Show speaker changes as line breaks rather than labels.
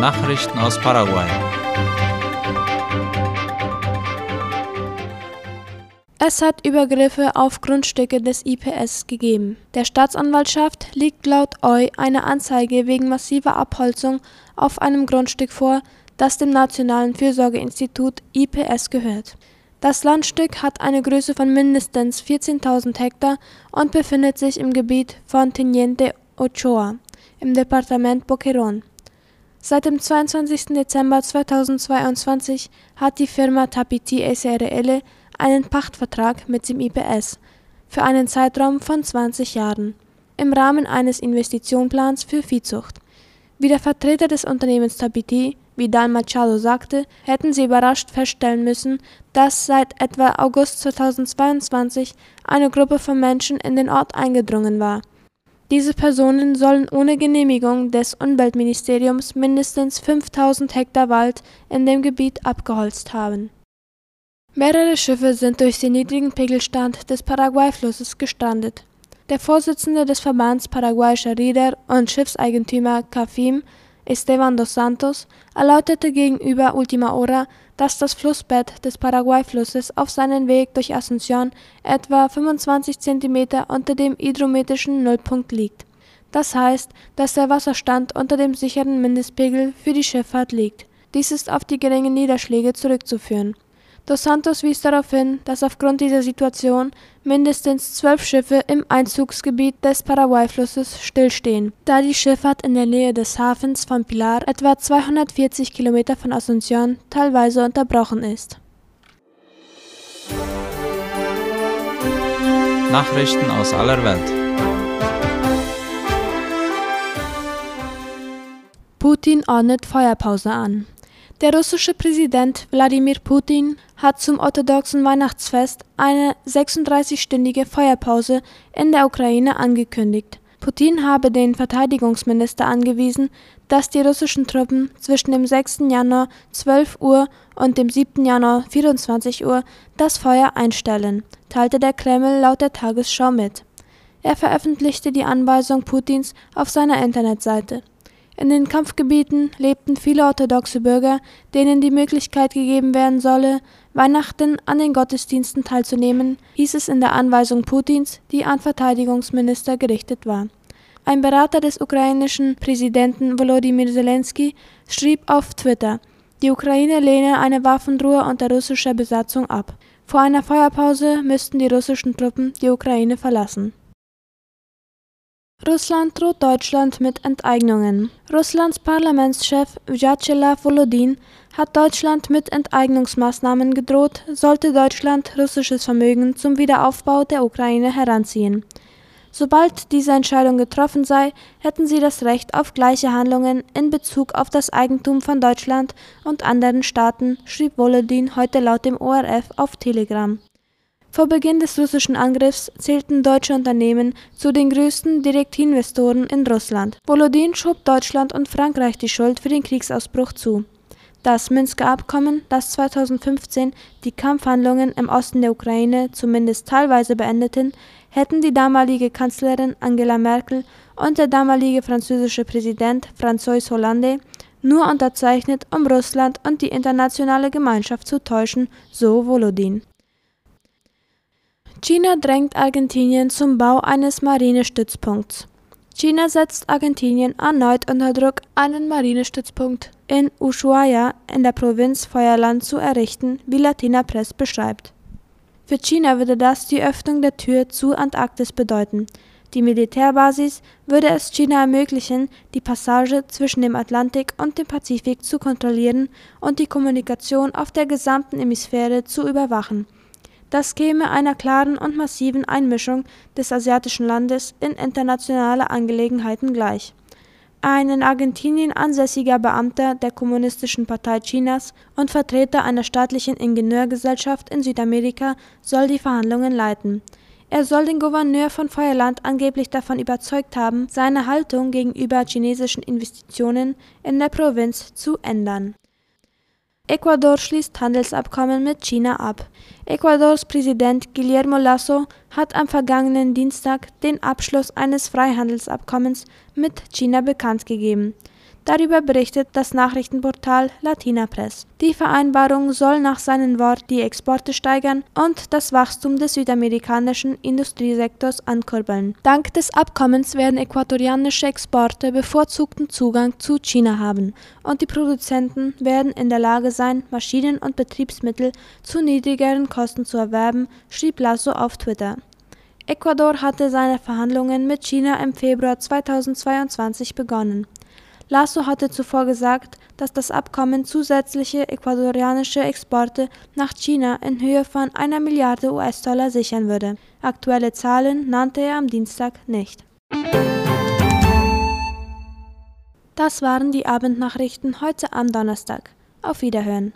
Nachrichten aus Paraguay.
Es hat Übergriffe auf Grundstücke des IPS gegeben. Der Staatsanwaltschaft liegt laut OI eine Anzeige wegen massiver Abholzung auf einem Grundstück vor, das dem Nationalen Fürsorgeinstitut IPS gehört. Das Landstück hat eine Größe von mindestens 14.000 Hektar und befindet sich im Gebiet von Teniente Ochoa im Departement Boquerón. Seit dem 22. Dezember 2022 hat die Firma Tapiti SRL einen Pachtvertrag mit dem IPS für einen Zeitraum von 20 Jahren im Rahmen eines Investitionplans für Viehzucht. Wie der Vertreter des Unternehmens Tapiti, Vidal Machado, sagte, hätten sie überrascht feststellen müssen, dass seit etwa August 2022 eine Gruppe von Menschen in den Ort eingedrungen war. Diese Personen sollen ohne Genehmigung des Umweltministeriums mindestens 5000 Hektar Wald in dem Gebiet abgeholzt haben Mehrere Schiffe sind durch den niedrigen Pegelstand des Paraguay-Flusses gestrandet. Der Vorsitzende des Verbands paraguayischer Reeder und Schiffseigentümer CAFIM, Esteban dos Santos, erläuterte gegenüber Ultima Hora, dass das Flussbett des Paraguay-Flusses auf seinem Weg durch Asunción etwa 25 cm unter dem hydrometrischen Nullpunkt liegt. Das heißt, dass der Wasserstand unter dem sicheren Mindestpegel für die Schifffahrt liegt. Dies ist auf die geringen Niederschläge zurückzuführen Dos Santos wies darauf hin, dass aufgrund dieser Situation mindestens zwölf Schiffe im Einzugsgebiet des Paraguay-Flusses stillstehen, da die Schifffahrt in der Nähe des Hafens von Pilar, etwa 240 Kilometer von Asunción, teilweise unterbrochen ist.
Nachrichten aus aller Welt.
Putin ordnet Feuerpause an. Der russische Präsident Wladimir Putin hat zum orthodoxen Weihnachtsfest eine 36-stündige Feuerpause in der Ukraine angekündigt. Putin habe den Verteidigungsminister angewiesen, dass die russischen Truppen zwischen dem 6. Januar 12 Uhr und dem 7. Januar 24 Uhr das Feuer einstellen, teilte der Kreml laut der Tagesschau mit. Er veröffentlichte die Anweisung Putins auf seiner Internetseite in den Kampfgebieten lebten viele orthodoxe Bürger, denen die Möglichkeit gegeben werden solle, Weihnachten an den Gottesdiensten teilzunehmen, hieß es in der Anweisung Putins, die an Verteidigungsminister gerichtet war. Ein Berater des ukrainischen Präsidenten Volodymyr Zelensky schrieb auf Twitter, die Ukraine lehne eine Waffenruhe unter russischer Besatzung ab. Vor einer Feuerpause müssten die russischen Truppen die Ukraine verlassen Russland droht Deutschland mit Enteignungen. Russlands Parlamentschef Vyacheslav Volodin hat Deutschland mit Enteignungsmaßnahmen gedroht, sollte Deutschland russisches Vermögen zum Wiederaufbau der Ukraine heranziehen. Sobald diese Entscheidung getroffen sei, hätten sie das Recht auf gleiche Handlungen in Bezug auf das Eigentum von Deutschland und anderen Staaten, schrieb Volodin heute laut dem ORF auf Telegram vor Beginn des russischen Angriffs zählten deutsche Unternehmen zu den größten Direktinvestoren in Russland. Volodin schob Deutschland und Frankreich die Schuld für den Kriegsausbruch zu. Das Minsker Abkommen, das 2015 die Kampfhandlungen im Osten der Ukraine zumindest teilweise beendeten, hätten die damalige Kanzlerin Angela Merkel und der damalige französische Präsident François Hollande nur unterzeichnet, um Russland und die internationale Gemeinschaft zu täuschen, so Volodin China drängt Argentinien zum Bau eines Marinestützpunkts. China setzt Argentinien erneut unter Druck, einen Marinestützpunkt in Ushuaia in der Provinz Feuerland zu errichten, wie Latina Press beschreibt. Für China würde das die Öffnung der Tür zu Antarktis bedeuten. Die Militärbasis würde es China ermöglichen, die Passage zwischen dem Atlantik und dem Pazifik zu kontrollieren und die Kommunikation auf der gesamten Hemisphäre zu überwachen das käme einer klaren und massiven Einmischung des asiatischen Landes in internationale Angelegenheiten gleich. Ein in Argentinien ansässiger Beamter der Kommunistischen Partei Chinas und Vertreter einer staatlichen Ingenieurgesellschaft in Südamerika soll die Verhandlungen leiten. Er soll den Gouverneur von Feuerland angeblich davon überzeugt haben, seine Haltung gegenüber chinesischen Investitionen in der Provinz zu ändern Ecuador schließt Handelsabkommen mit China ab. Ecuadors Präsident Guillermo Lasso hat am vergangenen Dienstag den Abschluss eines Freihandelsabkommens mit China bekannt gegeben. Darüber berichtet das Nachrichtenportal Latina Press. Die Vereinbarung soll nach seinen Worten die Exporte steigern und das Wachstum des südamerikanischen Industriesektors ankurbeln. Dank des Abkommens werden äquatorianische Exporte bevorzugten Zugang zu China haben und die Produzenten werden in der Lage sein, Maschinen und Betriebsmittel zu niedrigeren Kosten zu erwerben, schrieb Lasso auf Twitter. Ecuador hatte seine Verhandlungen mit China im Februar 2022 begonnen. Lasso hatte zuvor gesagt, dass das Abkommen zusätzliche ecuadorianische Exporte nach China in Höhe von einer Milliarde US-Dollar sichern würde. Aktuelle Zahlen nannte er am Dienstag nicht. Das waren die Abendnachrichten heute am Donnerstag. Auf Wiederhören.